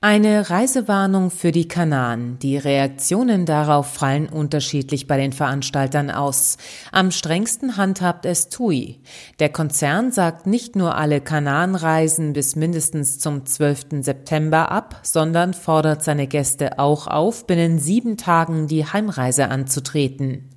Eine Reisewarnung für die Kanaren. Die Reaktionen darauf fallen unterschiedlich bei den Veranstaltern aus. Am strengsten handhabt es TUI. Der Konzern sagt nicht nur alle Kanarenreisen bis mindestens zum 12. September ab, sondern fordert seine Gäste auch auf, binnen sieben Tagen die Heimreise anzutreten.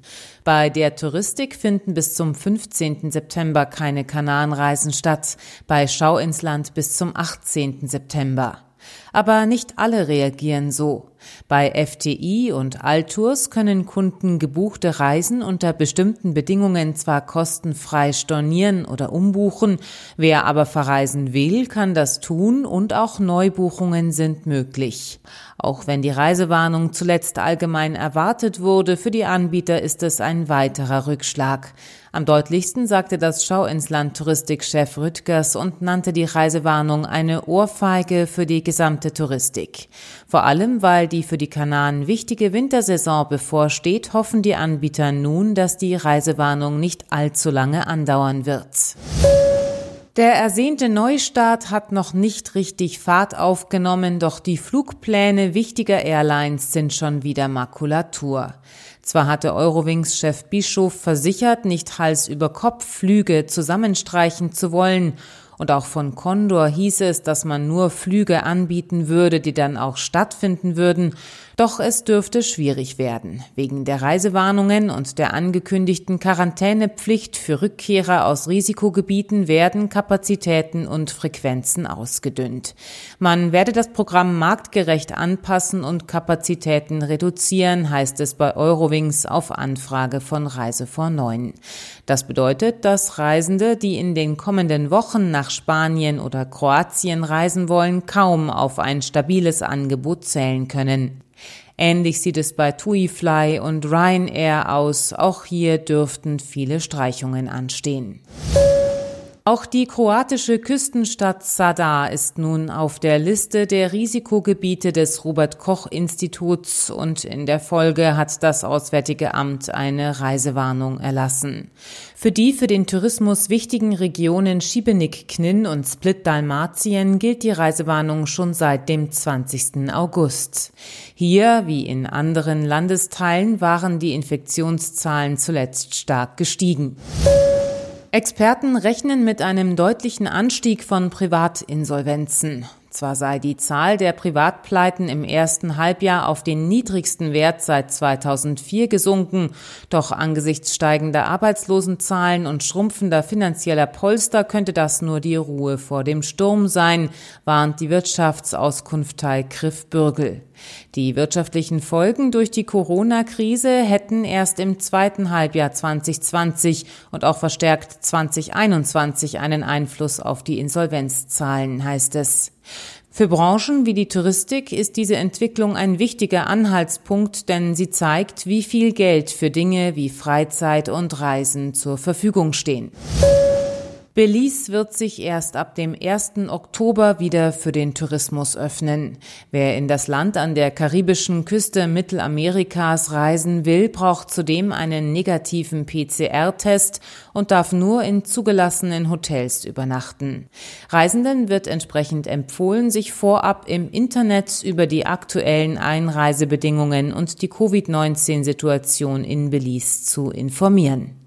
Bei der Touristik finden bis zum 15. September keine Kanarenreisen statt, bei Schau ins Land bis zum 18. September. Aber nicht alle reagieren so. Bei FTI und Altours können Kunden gebuchte Reisen unter bestimmten Bedingungen zwar kostenfrei stornieren oder umbuchen, wer aber verreisen will, kann das tun und auch Neubuchungen sind möglich. Auch wenn die Reisewarnung zuletzt allgemein erwartet wurde, für die Anbieter ist es ein weiterer Rückschlag. Am deutlichsten sagte das Schau ins Land Touristikchef Rüttgers und nannte die Reisewarnung eine Ohrfeige für die gesamte Touristik. Vor allem, weil die für die Kanaren wichtige Wintersaison bevorsteht, hoffen die Anbieter nun, dass die Reisewarnung nicht allzu lange andauern wird. Der ersehnte Neustart hat noch nicht richtig Fahrt aufgenommen, doch die Flugpläne wichtiger Airlines sind schon wieder Makulatur. Zwar hatte Eurowings-Chef Bischof versichert, nicht Hals über Kopf Flüge zusammenstreichen zu wollen und auch von Condor hieß es, dass man nur Flüge anbieten würde, die dann auch stattfinden würden. Doch es dürfte schwierig werden. Wegen der Reisewarnungen und der angekündigten Quarantänepflicht für Rückkehrer aus Risikogebieten werden Kapazitäten und Frequenzen ausgedünnt. Man werde das Programm marktgerecht anpassen und Kapazitäten reduzieren, heißt es bei Eurowings auf Anfrage von Reise vor 9. Das bedeutet, dass Reisende, die in den kommenden Wochen nach Spanien oder Kroatien reisen wollen, kaum auf ein stabiles Angebot zählen können. Ähnlich sieht es bei TuiFly und Ryanair aus. Auch hier dürften viele Streichungen anstehen. Auch die kroatische Küstenstadt Sadar ist nun auf der Liste der Risikogebiete des Robert Koch Instituts und in der Folge hat das Auswärtige Amt eine Reisewarnung erlassen. Für die für den Tourismus wichtigen Regionen Schibenik, Knin und Split Dalmatien gilt die Reisewarnung schon seit dem 20. August. Hier, wie in anderen Landesteilen, waren die Infektionszahlen zuletzt stark gestiegen. Experten rechnen mit einem deutlichen Anstieg von Privatinsolvenzen. Zwar sei die Zahl der Privatpleiten im ersten Halbjahr auf den niedrigsten Wert seit 2004 gesunken, doch angesichts steigender Arbeitslosenzahlen und schrumpfender finanzieller Polster könnte das nur die Ruhe vor dem Sturm sein, warnt die Wirtschaftsauskunftei Griff Bürgel. Die wirtschaftlichen Folgen durch die Corona-Krise hätten erst im zweiten Halbjahr 2020 und auch verstärkt 2021 einen Einfluss auf die Insolvenzzahlen, heißt es. Für Branchen wie die Touristik ist diese Entwicklung ein wichtiger Anhaltspunkt, denn sie zeigt, wie viel Geld für Dinge wie Freizeit und Reisen zur Verfügung stehen. Belize wird sich erst ab dem 1. Oktober wieder für den Tourismus öffnen. Wer in das Land an der karibischen Küste Mittelamerikas reisen will, braucht zudem einen negativen PCR-Test und darf nur in zugelassenen Hotels übernachten. Reisenden wird entsprechend empfohlen, sich vorab im Internet über die aktuellen Einreisebedingungen und die Covid-19-Situation in Belize zu informieren.